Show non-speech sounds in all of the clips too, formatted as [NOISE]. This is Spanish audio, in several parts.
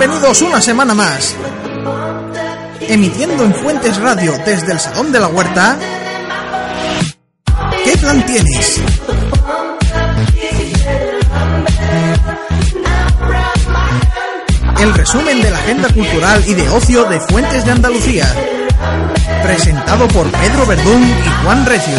Bienvenidos una semana más. Emitiendo en Fuentes Radio desde el Salón de la Huerta. ¿Qué plan tienes? El resumen de la agenda cultural y de ocio de Fuentes de Andalucía. Presentado por Pedro Verdún y Juan Recio.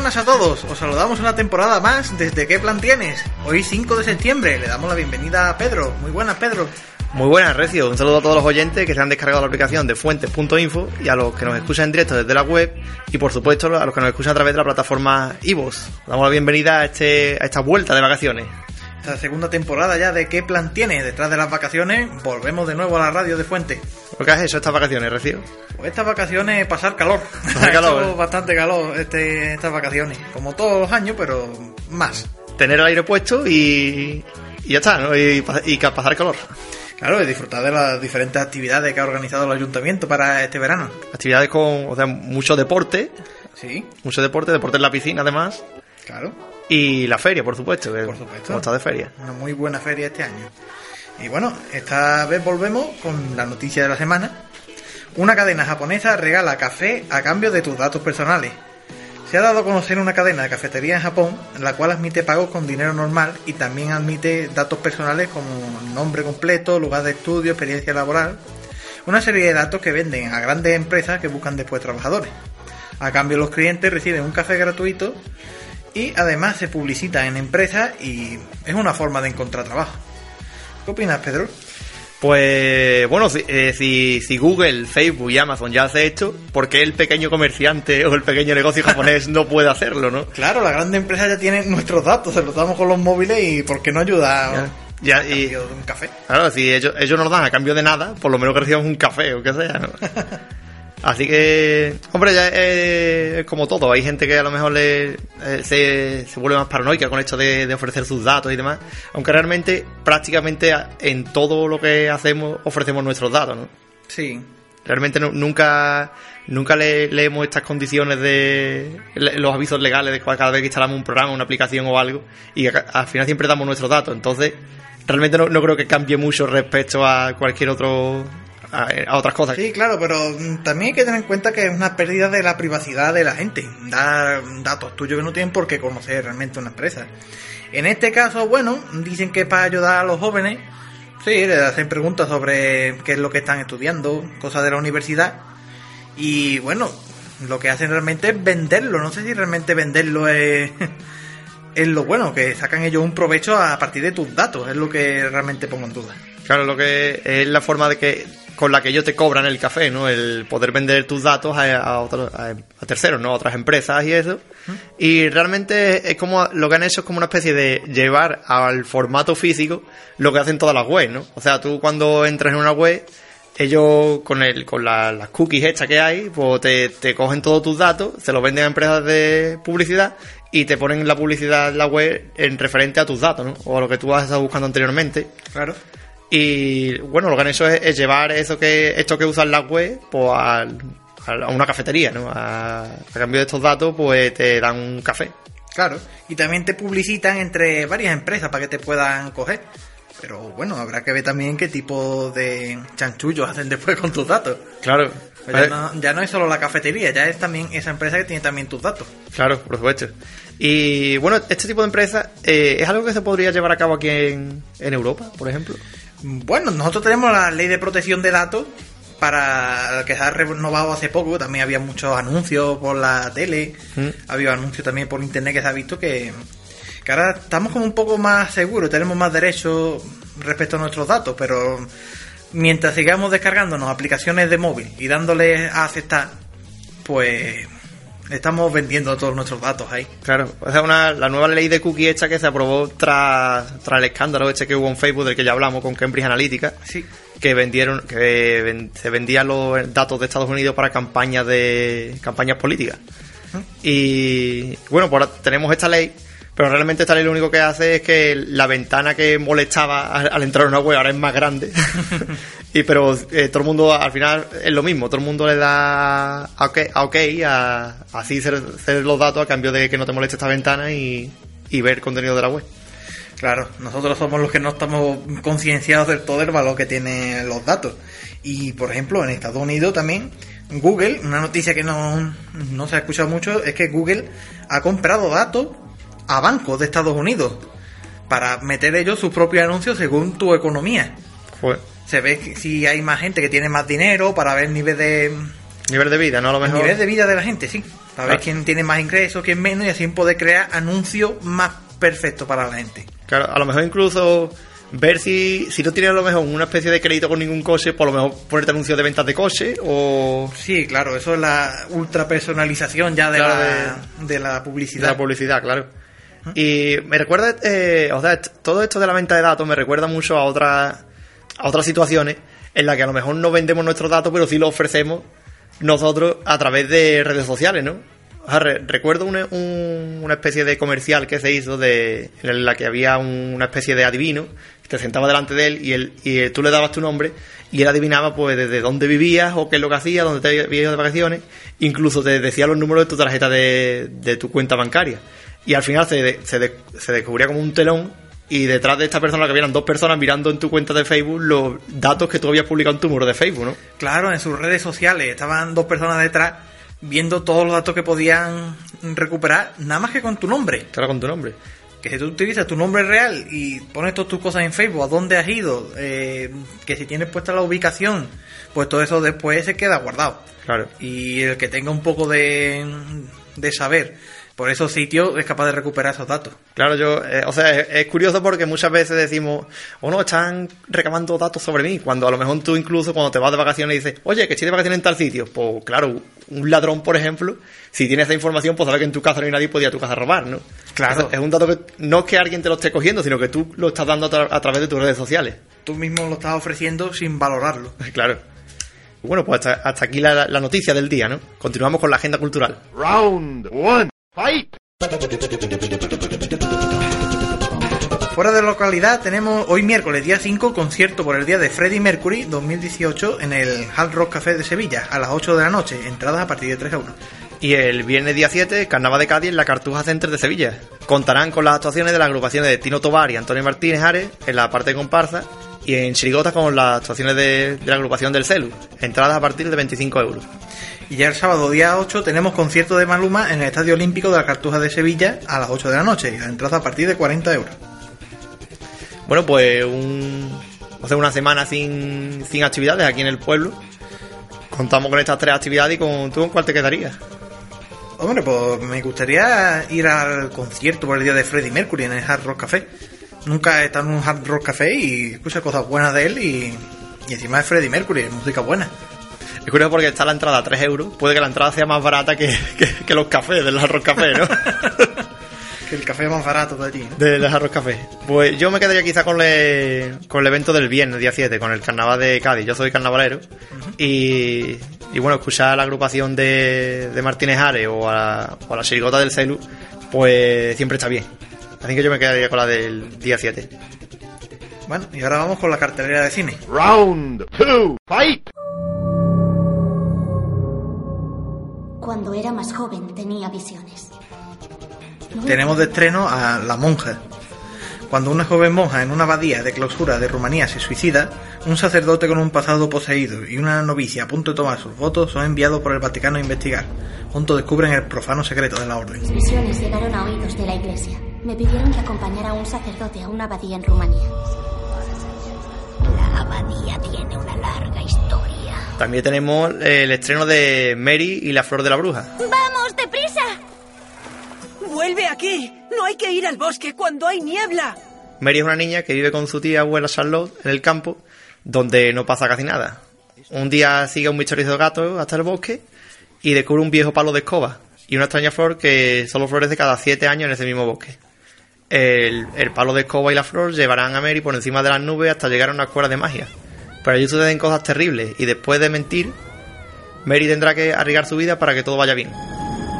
Buenas a todos, os saludamos una temporada más desde ¿Qué plan tienes? Hoy 5 de septiembre, le damos la bienvenida a Pedro. Muy buenas Pedro. Muy buenas, Recio. Un saludo a todos los oyentes que se han descargado la aplicación de fuentes.info y a los que nos escuchan en directo desde la web y, por supuesto, a los que nos escuchan a través de la plataforma iVoox. Damos la bienvenida a, este, a esta vuelta de vacaciones. Esta segunda temporada ya de ¿Qué plan tienes? Detrás de las vacaciones, volvemos de nuevo a la radio de Fuente. ¿Por qué has hecho estas vacaciones, Recio? Pues estas vacaciones pasar calor. [LAUGHS] Pasar calor, bastante calor este, estas vacaciones. Como todos los años, pero más. Tener el aire puesto y, y ya está, ¿no? Y, y ca- pasar calor. Claro, y disfrutar de las diferentes actividades que ha organizado el ayuntamiento para este verano. Actividades con, o sea, mucho deporte, Sí, mucho deporte, deporte en la piscina además, claro. Y la feria, por supuesto, que Por supuesto. está de feria. Una muy buena feria este año. Y bueno, esta vez volvemos con la noticia de la semana. Una cadena japonesa regala café a cambio de tus datos personales. Se ha dado a conocer una cadena de cafetería en Japón, la cual admite pagos con dinero normal y también admite datos personales como nombre completo, lugar de estudio, experiencia laboral. Una serie de datos que venden a grandes empresas que buscan después trabajadores. A cambio los clientes reciben un café gratuito y además se publicita en empresas y es una forma de encontrar trabajo. ¿Qué opinas, Pedro? Pues bueno, si, eh, si, si Google, Facebook y Amazon ya hace esto, ¿por qué el pequeño comerciante o el pequeño negocio japonés no puede hacerlo, no? [LAUGHS] Claro, las grandes empresas ya tienen nuestros datos, se los damos con los móviles y ¿por qué no ayuda Ya, y- de un café? Claro, si ellos, ellos nos dan a cambio de nada, por lo menos que recibamos un café o que sea, ¿no? [LAUGHS] Así que, hombre, ya es, como todo. Hay gente que a lo mejor le, eh, se, se vuelve más paranoica con esto de, de ofrecer sus datos y demás. Aunque realmente, prácticamente en todo lo que hacemos, ofrecemos nuestros datos, ¿no? Sí, Realmente nu- nunca nunca le- leemos estas condiciones de le- los avisos legales de cada vez que instalamos un programa, una aplicación o algo y a- al final siempre damos nuestros datos. Entonces, realmente no, no creo que cambie mucho respecto a cualquier otro a, otras cosas. sí, claro, pero también hay que tener en cuenta que es una pérdida de la privacidad de la gente. Dar datos tuyos que no tienen por qué conocer realmente una empresa. En este caso, bueno, dicen que para ayudar a los jóvenes. Sí, les hacen preguntas sobre qué es lo que están estudiando, cosas de la universidad. Y bueno, lo que hacen realmente es venderlo. No sé si realmente venderlo es, [LAUGHS] es lo bueno, que sacan ellos un provecho a partir de tus datos. Es lo que realmente pongo en duda. Claro, lo que es la forma de que con la que ellos te cobran el café, ¿no? El poder vender tus datos a, a otros- a- a terceros, ¿no? A otras empresas y eso. Y realmente es como lo que han hecho es como una especie de llevar al formato físico lo que hacen todas las webs, ¿no? O sea, tú cuando entras en una web, ellos con el con la- las cookies hechas que hay, pues te, te cogen todos tus datos, se los venden a empresas de publicidad y te ponen la publicidad en la web en referente a tus datos, ¿no? O a lo que tú has estado buscando anteriormente. Claro. Y bueno, lo que han hecho es, es llevar eso que esto que usan las web pues, al- a una cafetería, ¿no? A, a cambio de estos datos, pues te dan un café. Claro, y también te publicitan entre varias empresas para que te puedan coger. Pero bueno, habrá que ver también qué tipo de chanchullos hacen después con tus datos. Claro. Pues ya, no, ya no es solo la cafetería, ya es también esa empresa que tiene también tus datos. Claro, por supuesto. Y bueno, este tipo de empresas eh, es algo que se podría llevar a cabo aquí en, en Europa, por ejemplo. Bueno, nosotros tenemos la ley de protección de datos para que se ha renovado hace poco. También había muchos anuncios por la tele, Mm. había anuncios también por internet que se ha visto que, que ahora estamos como un poco más seguros, tenemos más derechos, respecto a nuestros datos, pero mientras sigamos descargándonos aplicaciones de móvil y dándole a aceptar, pues estamos vendiendo todos nuestros datos ahí. Claro, o sea, una, la nueva ley de cookie hecha que se aprobó tras, tras el escándalo este que hubo en Facebook del que ya hablamos con Cambridge Analytica. Sí. Que vendieron, que ven- se vendían los datos de Estados Unidos para campañas de campañas políticas. Y bueno, pues ahora tenemos esta ley, pero realmente esta ley lo único que hace es que la ventana que molestaba al, al entrar a una web ahora es más grande. [LAUGHS] y pero eh, todo el mundo al final es lo mismo, todo el mundo le da a ok, a, ok, a- así ceder los datos a cambio de que no te moleste esta ventana y, y ver contenido de la web. Claro, nosotros somos los que no estamos concienciados del todo del valor que tienen los datos. Y por ejemplo, en Estados Unidos también, Google, una noticia que no, no se ha escuchado mucho, es que Google ha comprado datos a bancos de Estados Unidos para meter ellos sus propios anuncios según tu economía. Pues, Se ve que si hay más gente que tiene más dinero para ver el nivel de, nivel de vida, ¿no? A lo el mejor. nivel de vida de la gente, sí. Para ver Claro. quién tiene más ingresos, quién menos, y así poder crear anuncios más perfectos para la gente. Claro, a lo mejor incluso ver si, si no tienes a lo mejor una especie de crédito con ningún coche, por lo mejor ponerte anuncios de ventas de coche o Sí, claro, eso es la ultra personalización ya de, Claro, la, de la de publicidad. la publicidad, claro. Y me recuerda, eh, o sea, todo esto de la venta de datos me recuerda mucho a otras a otras situaciones en las que a lo mejor no vendemos nuestros datos, pero sí los ofrecemos nosotros a través de redes sociales, ¿no? Recuerdo una, un- una especie de comercial que se hizo de, en la que había un- una especie de adivino, te sentaba delante de él y, él, y eh, tú le dabas tu nombre y él adivinaba pues desde dónde vivías o qué es lo que hacías, dónde te habías ido de vacaciones, incluso te decía los números de tu tarjeta de, de tu cuenta bancaria. Y al final se, se, se descubría como un telón y detrás de esta persona que habían dos personas mirando en tu cuenta de Facebook los datos que tú habías publicado en tu muro de Facebook, ¿no? Claro, en sus redes sociales estaban dos personas detrás viendo todos los datos que podían recuperar, nada más que con tu nombre. Claro, con tu nombre. Que si tú utilizas tu nombre real y pones todas tus cosas en Facebook, a dónde has ido, eh, que si tienes puesta la ubicación, pues todo eso después se queda guardado. Claro. Y el que tenga un poco de, de saber por esos sitios es capaz de recuperar esos datos. Claro, yo, eh, o sea, es, es curioso porque muchas veces decimos, o no, están recabando datos sobre mí, cuando a lo mejor tú incluso cuando te vas de vacaciones dices, oye, que estoy de vacaciones en tal sitio, pues claro, un ladrón, por ejemplo, si tiene esa información, pues sabe que en tu casa no hay nadie y podía a tu casa robar, ¿no? Claro. Es un dato que no es que alguien te lo esté cogiendo, sino que tú lo estás dando a, tra- a través de tus redes sociales. Tú mismo lo estás ofreciendo sin valorarlo. [LAUGHS] Claro. Bueno, pues hasta, hasta aquí la, la noticia del día, ¿no? Continuamos con la agenda cultural. Round one, fight! Fuera de localidad tenemos hoy miércoles día 5 concierto por el día de Freddie Mercury 2018 en el Hard Rock Café de Sevilla a las 8 de la noche, entradas a partir de 3 euros. Y el viernes día 7, Carnaval de Cádiz en la Cartuja Center de Sevilla. Contarán con las actuaciones de las agrupaciones de Tino Tobar y Antonio Martínez Ares en la parte de comparsa y en Chirigota con las actuaciones de, de la agrupación del Celu. Entradas a partir de 25 euros. Y ya el sábado día 8 tenemos concierto de Maluma en el Estadio Olímpico de la Cartuja de Sevilla a las 8 de la noche y la entrada a partir de 40 euros. Bueno, pues un, hace una semana sin, sin actividades aquí en el pueblo. Contamos con estas tres actividades y con tú con cuál te quedarías. Hombre, pues me gustaría ir al concierto por el día de Freddie Mercury en el Hard Rock Café. Nunca he estado en un Hard Rock Café y escucho cosas buenas de él y, y encima es Freddie Mercury, es música buena. Es curioso porque está la entrada a 3 euros. Puede que la entrada sea más barata que, que, que los cafés del Arroz Café, ¿no? [LAUGHS] Que el café es más barato de allí, ¿no? del Arroz Café. Pues yo me quedaría quizá con, le- con el evento del viernes, día 7, con el carnaval de Cádiz. Yo soy carnavalero. y, y bueno, escuchar a la agrupación de, de Martínez Ares o a, la- o a la Chirigota del Celu, pues siempre está bien. Así que yo me quedaría con la del día 7. Bueno, y ahora vamos con la cartelera de cine. Round two, fight! Cuando era más joven tenía visiones. Tenemos de estreno a La Monja. Cuando una joven monja en una abadía de clausura de Rumanía se suicida, un sacerdote con un pasado poseído y una novicia a punto de tomar sus votos son enviados por el Vaticano a investigar. Juntos descubren el profano secreto de la orden. Mis visiones llegaron a oídos de la iglesia. Me pidieron que acompañara a un sacerdote a una abadía en Rumanía. La abadía tiene una larga historia. También tenemos el estreno de Mary y la Flor de la Bruja. ¡Vamos, deprisa! ¡Vuelve aquí! No hay que ir al bosque cuando hay niebla. Mary es una niña que vive con su tía abuela Charlotte en el campo, donde no pasa casi nada. Un día sigue un misterioso gato hasta el bosque y descubre un viejo palo de escoba y una extraña flor que solo florece cada siete años en ese mismo bosque. El, el palo de escoba y la flor llevarán a Mary por encima de las nubes hasta llegar a una escuela de magia. Pero allí suceden cosas terribles y después de mentir, Mary tendrá que arriesgar su vida para que todo vaya bien.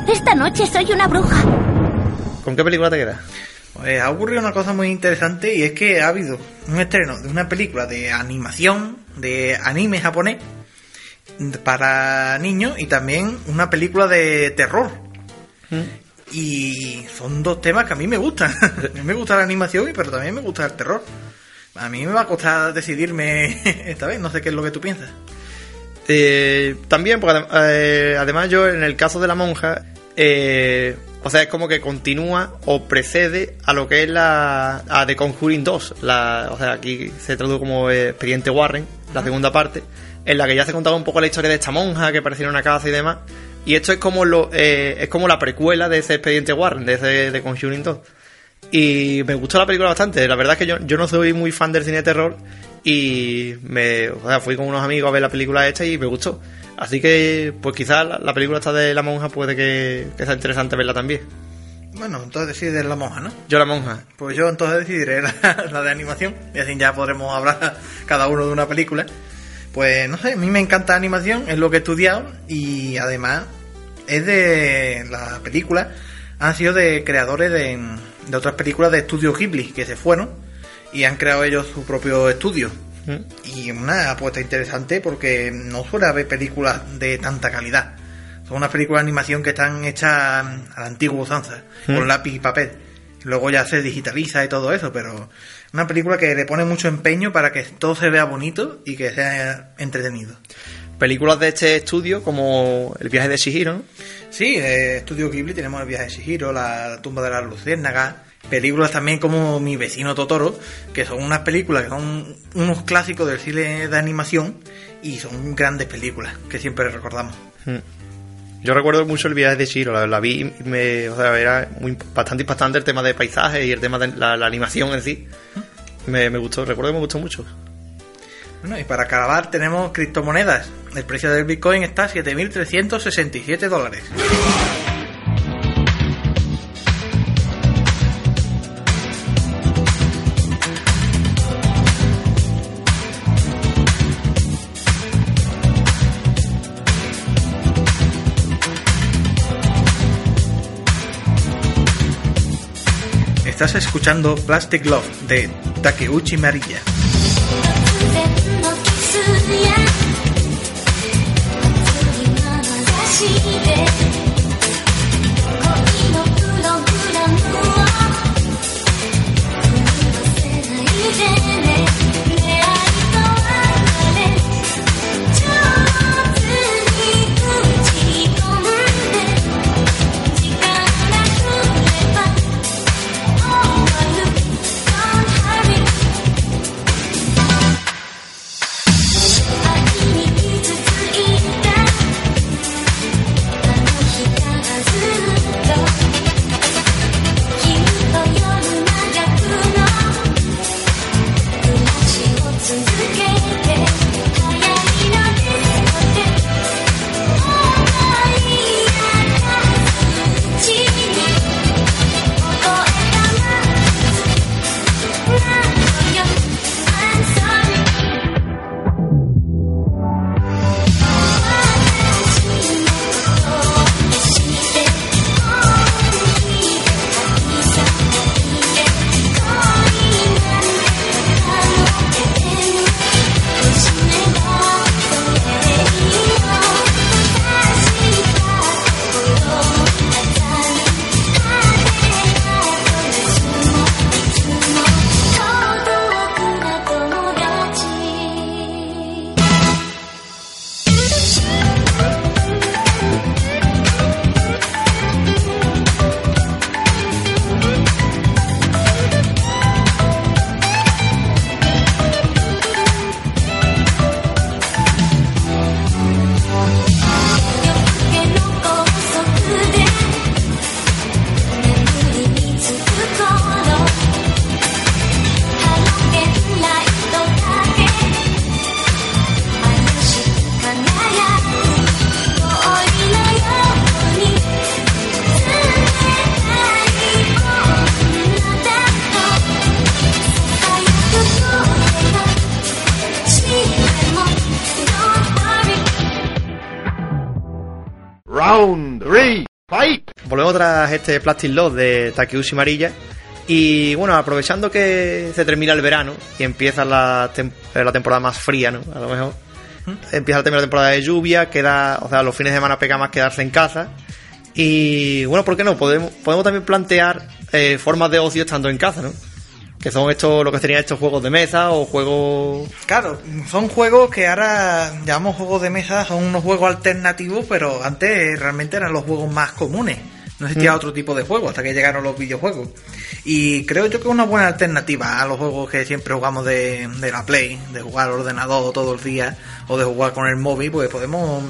Esta noche soy una bruja. ¿Con qué película te quedas? Pues ha ocurrido una cosa muy interesante y es que ha habido un estreno de una película de animación, de anime japonés, para niños y también una película de terror. Y son dos temas que a mí me gustan. [LAUGHS] a mí me gusta la animación, pero también me gusta el terror. A mí me va a costar decidirme [LAUGHS] esta vez, no sé qué es lo que tú piensas. Eh, también, porque eh, además yo en el caso de la monja, eh, o sea, es como que continúa o precede a lo que es la a The Conjuring 2. La, o sea, aquí se traduce como Expediente Warren, la segunda parte, en la que ya se contaba un poco la historia de esta monja que apareció en una casa y demás. Y esto es como lo eh, es como la precuela de ese Expediente Warren, de ese The Conjuring 2. Y me gustó la película bastante. La verdad es que yo, yo no soy muy fan del cine de terror. Y me o sea, fui con unos amigos a ver la película esta y me gustó. Así que, pues quizás la, la película esta de la monja puede que, que sea interesante verla también. Bueno, entonces decides la monja, ¿no? Yo la monja. Pues yo entonces decidiré la, la de animación y así ya podremos hablar cada uno de una película. Pues no sé, a mí me encanta la animación, es lo que he estudiado y además es de la película, han sido de creadores de, de otras películas de estudio Ghibli que se fueron y han creado ellos su propio estudio. ¿Mm? Y una apuesta interesante porque no suele haber películas de tanta calidad. Son unas películas de animación que están hechas a la antigua usanza, con lápiz y papel. Luego ya se digitaliza y todo eso, pero una película que le pone mucho empeño para que todo se vea bonito y que sea entretenido. Películas de este estudio como El viaje de Shihiro, ¿no? Sí, de Estudio Ghibli tenemos El viaje de Shihiro, La tumba de las luciérnagas, películas también como Mi vecino Totoro, que son unas películas que son unos clásicos del cine de animación y son grandes películas que siempre recordamos. Mm. Yo recuerdo mucho el viaje de Shiro, la, la vi me, o sea, era muy, bastante impactante el tema de paisajes y el tema de la, la animación en sí. Me, me gustó, recuerdo que me gustó mucho. Bueno, y para acabar tenemos criptomonedas. El precio del Bitcoin está a 7.367 dólares. Estás escuchando Plastic Love de Takeuchi Marilla. Round three, fight! Volvemos tras este Plastic Lot de Takeuchi Marilla. Y bueno, aprovechando que se termina el verano y empieza la, tem- eh, la temporada más fría, ¿no? A lo mejor. Empieza la primera temporada de lluvia, queda, o sea, los fines de semana pega más quedarse en casa. Y bueno, ¿por qué no? Podemos, podemos también plantear eh, formas de ocio estando en casa, ¿no? Que son estos, lo que serían estos juegos de mesa o juegos Claro, son juegos que ahora llamamos juegos de mesa, son unos juegos alternativos, pero antes realmente eran los juegos más comunes. No existía otro tipo de juego hasta que llegaron los videojuegos. Y creo yo que es una buena alternativa a los juegos que siempre jugamos de, de la Play, de jugar al ordenador todo el día o de jugar con el móvil, pues podemos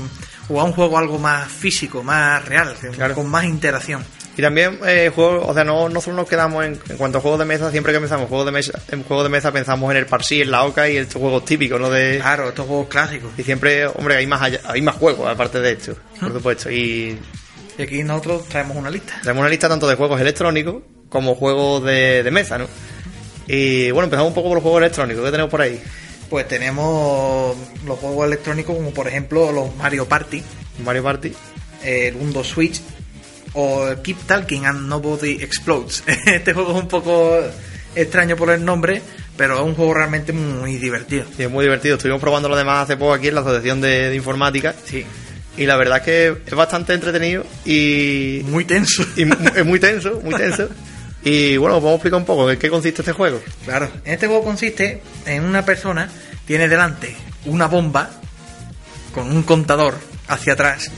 jugar un juego algo más físico, más real, Claro. con más interacción. Y también eh, juegos, o sea, no, no solo nos quedamos en, en cuanto a juegos de mesa, siempre que pensamos juegos de mesa, en juegos de mesa pensamos en el Parsi, en la Oca y estos juegos típicos, ¿no? De, Claro, estos juegos clásicos. y siempre, hombre, hay más allá- hay más juegos aparte de esto, por supuesto. Y Y aquí nosotros traemos una lista. tenemos una lista tanto de juegos electrónicos como juegos de, de mesa, ¿no? Y bueno, empezamos un poco por los juegos electrónicos. ¿Qué tenemos por ahí? Pues tenemos los juegos electrónicos como por ejemplo los Mario Party, Mario Party. el Mundo Switch o el Keep Talking and Nobody Explodes. [LAUGHS] Este juego es un poco extraño por el nombre, pero es un juego realmente muy divertido. Y es muy divertido. Estuvimos probando lo demás hace poco aquí en la Asociación de, de Informática. Sí, Y la verdad es que es bastante entretenido y, muy tenso. y es muy tenso, muy tenso. [LAUGHS] Y bueno, vamos a explicar un poco en qué consiste este juego. Claro, en este juego consiste en una persona tiene delante una bomba con un contador hacia atrás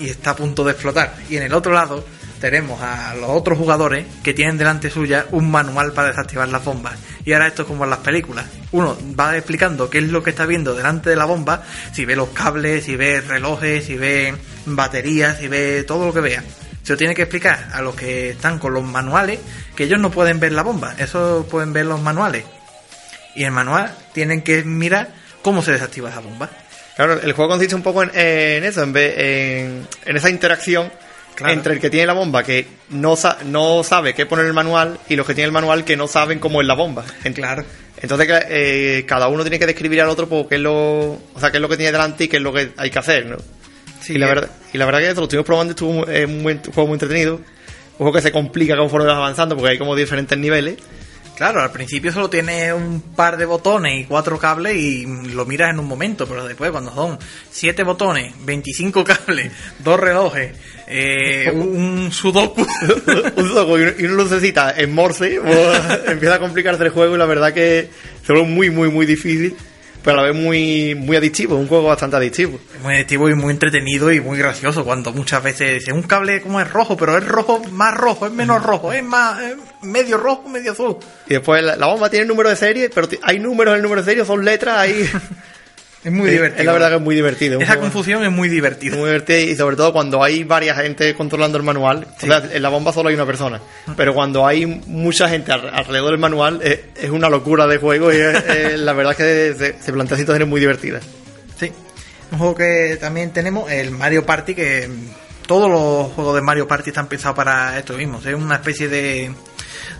y está a punto de explotar. Y en el otro lado tenemos a los otros jugadores que tienen delante suya un manual para desactivar las bombas. Y ahora esto es como en las películas. Uno va explicando qué es lo que está viendo delante de la bomba, si ve los cables, si ve relojes, si ve baterías, si ve todo lo que vea. Se lo tiene que explicar a los que están con los manuales, que ellos no pueden ver la bomba, eso pueden ver los manuales. Y en el manual tienen que mirar cómo se desactiva esa bomba. Claro, el juego consiste un poco en, en eso, en, vez- en, en esa interacción Claro. entre el que tiene la bomba que no, sa- no sabe qué poner en el manual y los que tienen el manual que no saben cómo es la bomba. Claro. Entonces eh, cada uno tiene que describir al otro pues, qué es lo, o sea, qué es lo que tiene delante y qué es lo que hay que hacer, ¿no? Sí, y la eh. verdad, y la verdad que lo estuvimos probando estuvo es un buen- un juego muy entretenido. Un juego que se complica conforme vas avanzando porque hay como diferentes niveles. Claro, al principio solo tiene un par de botones y cuatro cables y lo miras en un momento, pero después cuando son siete botones, 25 [LAUGHS] cables, dos relojes, eh, [LAUGHS] un sudoku, [LAUGHS] un juego y uno lucecita en Morse, pues, empieza a complicarse el juego y la verdad que se vuelve muy, muy, muy difícil, pero a la vez muy, muy adictivo, un juego bastante adictivo. es muy adictivo y muy entretenido y muy gracioso cuando muchas veces dice un cable como es rojo, pero es rojo más rojo, es menos rojo, es más es medio rojo, medio azul. Y después la, la bomba tiene número de serie, pero hay números en el número de serie, son letras, ahí... [LAUGHS] Es muy divertido. Es la verdad que es muy divertido. Esa confusión es muy divertida. muy divertido y sobre todo cuando hay varias gente controlando el manual. O sea, en la bomba solo hay una persona. Pero cuando hay mucha gente al- alrededor del manual, es, es una locura de juego y es- es- [LAUGHS] la verdad es que se, se plantea situaciones muy divertidas. Sí. Un juego que también tenemos, el Mario Party, que todos los juegos de Mario Party están pensados para esto mismo. Es una especie de,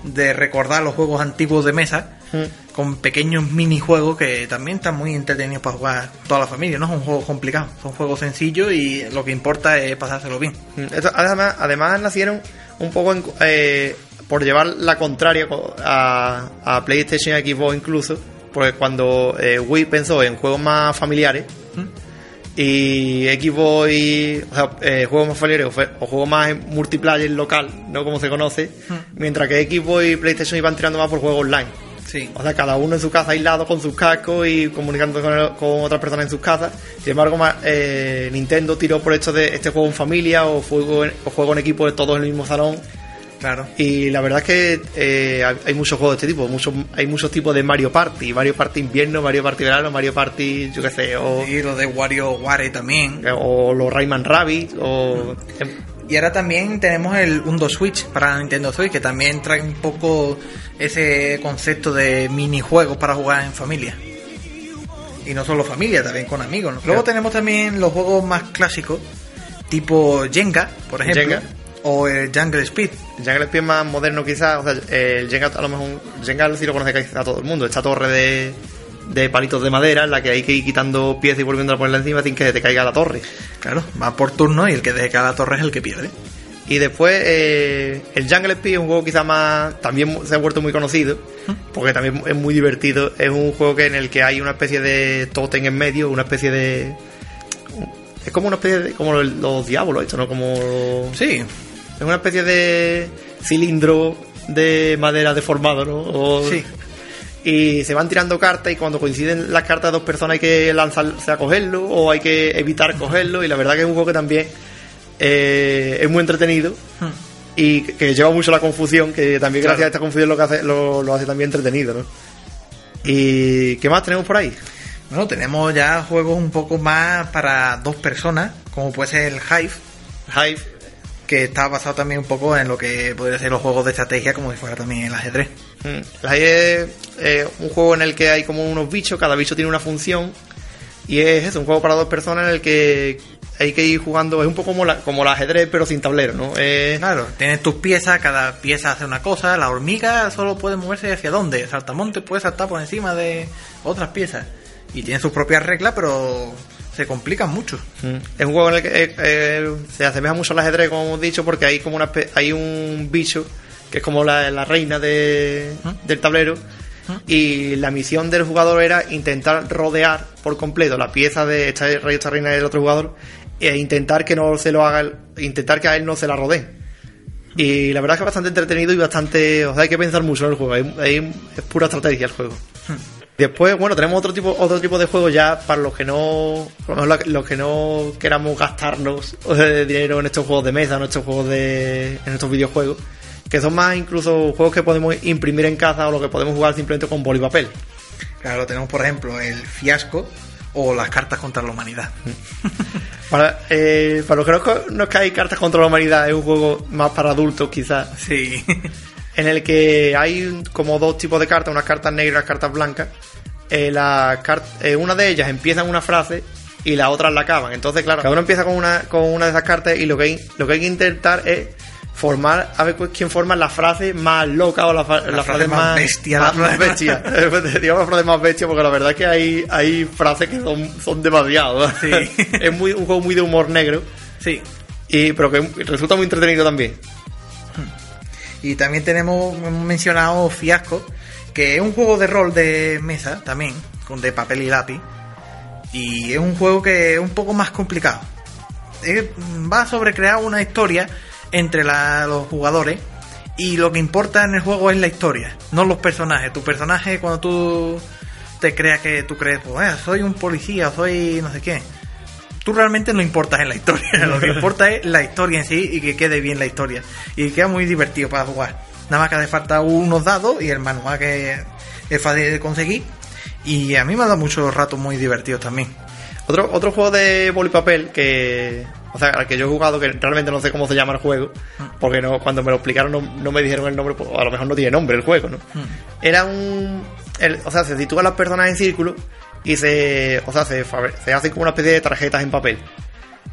de recordar los juegos antiguos de mesa, Mm. con pequeños minijuegos que también están muy entretenidos para jugar toda la familia. No son juegos complicados, son juegos sencillos y lo que importa es pasárselo bien. Mm, Esto, además, además nacieron un poco en- eh, por llevar la contraria co- a, a PlayStation y Xbox incluso, porque cuando eh, Wii pensó en juegos más familiares y Xbox y, o sea, eh, juegos más familiares o, juegos más en multiplayer local, no como se conoce, mientras que Xbox y PlayStation iban tirando más por juegos online. Sí. O sea, cada uno en su casa aislado con sus cascos y comunicando con, el- con otras personas en sus casas. Sin embargo, eh, Nintendo tiró por esto de este juego en familia o juego en, o juego en equipo de todos en el mismo salón. Claro. Y la verdad es que eh, hay- muchos juegos de este tipo. Muchos, hay muchos tipos de Mario Party. Mario Party invierno, Mario Party verano, Mario Party, yo qué sé, o, Y lo de Wario Ware también. o los Rayman Rabbit, o... Y ahora también tenemos el Undo Switch para Nintendo Switch, que también trae un poco ese concepto de minijuegos para jugar en familia. Y no solo familia, también con amigos. ¿no? Luego tenemos también los juegos más clásicos, tipo Jenga, por ejemplo, Jenga. o el Jungle Speed. Jungle Speed más moderno quizás, o sea, el Jenga a lo mejor, Jenga sí lo conoce a todo el mundo, esta torre de, de palitos de madera en la que hay que ir quitando piezas y volviendo a ponerla encima sin que te caiga la torre. Claro, va por turno y el que deje cada torre es el que pierde. Y después eh, el Jungle Speed es un juego quizá más... También se ha vuelto muy conocido, porque también es muy divertido. Es un juego que en el que hay una especie de tótem en medio, una especie de... Es como una especie de... como los diablos, esto, ¿no? Como... Sí, Es una especie de cilindro de madera deformado, ¿no? O- Sí. Y se van tirando cartas y cuando coinciden las cartas de dos personas hay que lanzarse a cogerlo o hay que evitar cogerlo. Y la verdad que es un juego que también eh, es muy entretenido y que, lleva mucho la confusión, que también Claro. gracias a esta confusión lo, que hace, lo, lo hace también entretenido, ¿no? ¿Y qué más tenemos por ahí? bueno, tenemos ya juegos un poco más para dos personas, como puede ser el Hive, Hive. que está basado también un poco en lo que podría ser los juegos de estrategia, como si fuera también el ajedrez. Mm, La es eh, un juego en el que hay como unos bichos, cada bicho tiene una función y es eso, un juego para dos personas en el que hay que ir jugando, es un poco como, la, como el ajedrez pero sin tablero, ¿no? Eh, Claro, tienes tus piezas, cada pieza hace una cosa, la hormiga solo puede moverse hacia dónde, el saltamonte puede saltar por encima de otras piezas. Y tiene sus propias reglas, pero se complican mucho. Mm. Es un juego en el que eh, eh, se asemeja mucho al ajedrez, como hemos dicho, porque hay como una hay un bicho que es como la, la reina de, del tablero. Y la misión del jugador era intentar rodear por completo la pieza de esta rey, esta reina del otro jugador e intentar que no se lo haga, intentar que a él no se la rodee. Y la verdad es que es bastante entretenido y bastante, o sea, hay que pensar mucho en el juego. Hay- hay- es pura estrategia el juego. Después, bueno, tenemos otro tipo, otro tipo de juegos ya para los que no, por lo menos los que no queramos gastarnos [LAUGHS] dinero en estos juegos de mesa, en estos juegos de, en estos videojuegos, que son más incluso juegos que podemos imprimir en casa o lo que podemos jugar simplemente con boli y papel. Claro, tenemos por ejemplo el fiasco o las cartas contra la humanidad. [LAUGHS] Para, eh, para los que no, no hay cartas contra la humanidad, es un juego más para adultos quizás, Sí. [LAUGHS] en el que hay como dos tipos de cartas, unas cartas negras y unas cartas blancas. Eh, la car- eh, una de ellas empieza en una frase y las otras la acaban. Entonces, claro, cada uno empieza con una, con una de esas cartas y lo que hay, lo que hay que intentar es formar, a ver quién forma la frase más loca o la, fa- la frase, más bestia, Más, la más frase bestia. Digamos la frase más bestia porque la verdad es que hay, hay frases que son, son demasiado. Sí. [LAUGHS] es muy, un juego muy de humor negro. Sí. Y, pero que resulta muy entretenido también. Y también tenemos hemos mencionado Fiasco, que es un juego de rol de mesa también, con de papel y lápiz. Y es un juego que es un poco más complicado. Es- va sobre crear una historia entre los jugadores y lo que importa en el juego es la historia, no los personajes. Tu personaje cuando tú te creas que tú crees, pues, eh, soy un policía, soy no sé qué. Tú realmente no importas en la historia, [LAUGHS] lo que importa es la historia en sí y que quede bien la historia. Y queda muy divertido para jugar. Nada más que hace falta unos dados y el manual que es fácil de conseguir. Y a mí me ha dado muchos ratos muy divertidos también. Otro, otro juego de papel que. O sea, al que yo he jugado, que realmente no sé cómo se llama el juego, porque no, cuando me lo explicaron no, no me dijeron el nombre, pues, a lo mejor no tiene nombre el juego, ¿no? Era un. el- o sea, se sitúan las personas en círculo y se. O sea, se, se hacen como una especie de tarjetas en papel.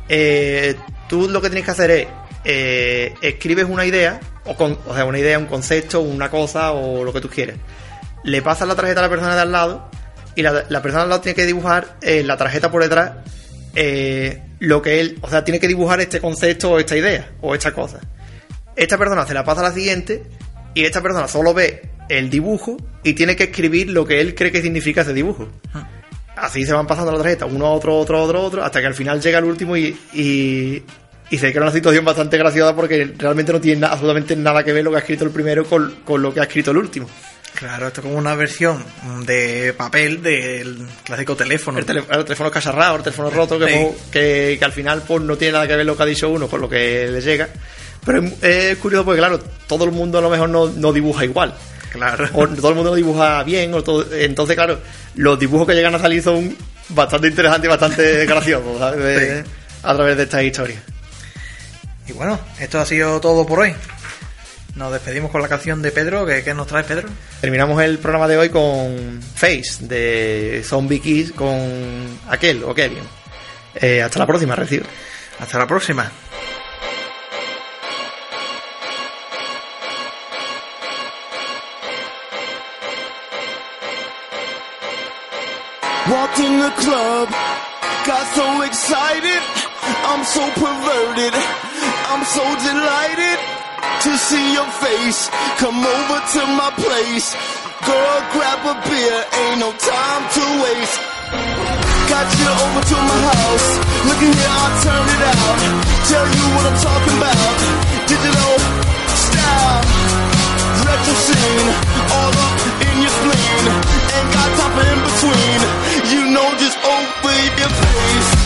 Eh, tú lo que tienes que hacer es. eh, escribes una idea, o, con, o sea, una idea, un concepto, una cosa o lo que tú quieras. Le pasas la tarjeta a la persona de al lado y la, la persona de al lado tiene que dibujar en la tarjeta por detrás eh, lo que él, o sea, tiene que dibujar este concepto o esta idea o esta cosa. Esta persona se la pasa a la siguiente y esta persona solo ve el dibujo y tiene que escribir lo que él cree que significa ese dibujo. Así se van pasando la tarjeta, uno a otro, otro, otro, otro, hasta que al final llega el último y, y, y se crea una situación bastante graciosa porque realmente no tiene absolutamente nada que ver lo que ha escrito el primero con, con lo que ha escrito el último. Claro, esto es como una versión de papel del clásico teléfono. El, tele- el teléfono cacharrado, el teléfono roto, que, Sí. que, que al final pues no tiene nada que ver lo que ha dicho uno con lo que le llega. Pero es, es curioso porque, claro, todo el mundo a lo mejor no, no dibuja igual. Claro. O todo el mundo no dibuja bien. O todo- entonces, claro, los dibujos que llegan a salir son bastante interesantes y bastante [LAUGHS] graciosos ¿sabes? De- Sí. a través de estas historias. Y bueno, esto ha sido todo por hoy. Nos despedimos con la canción de Pedro. ¿Qué, qué nos trae Pedro? Terminamos el programa de hoy con Face de Zombie Kiss con aquel o Kevin. Eh, hasta la próxima, recibo. Hasta la próxima. Walked in the club, got so excited. I'm so perverted. I'm so delighted to see your face. Come over to my place. Girl, grab a beer. Ain't no time to waste. Got you over to my house. Look at here, I'll turn it out. Tell you what I'm talking about. Digital style. Retro scene. All up in your spleen. Ain't got time for in between. You know, just open your face.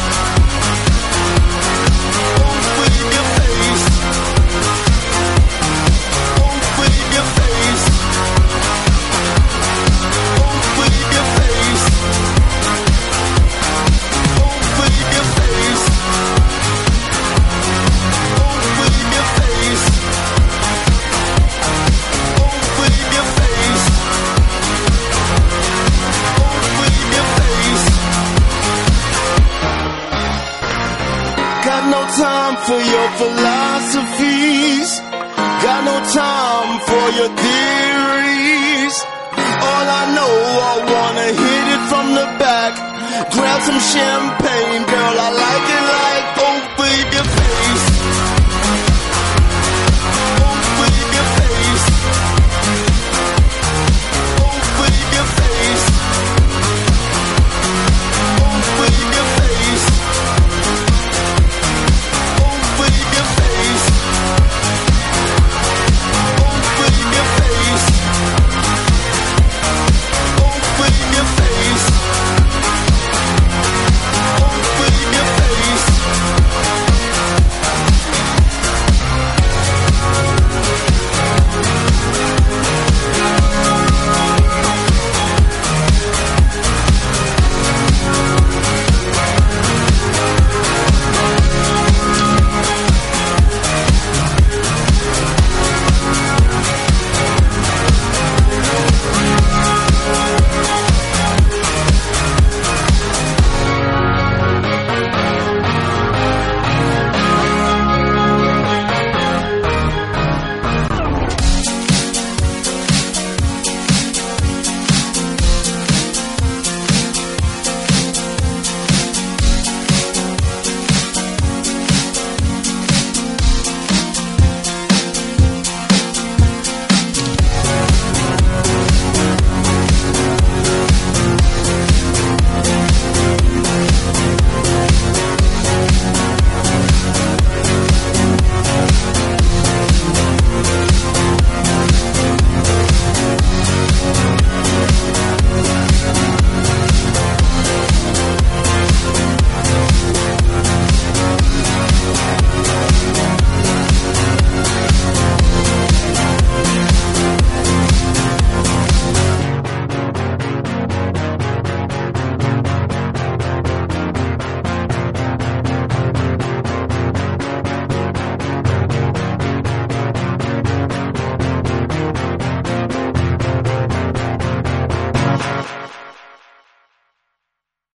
ocean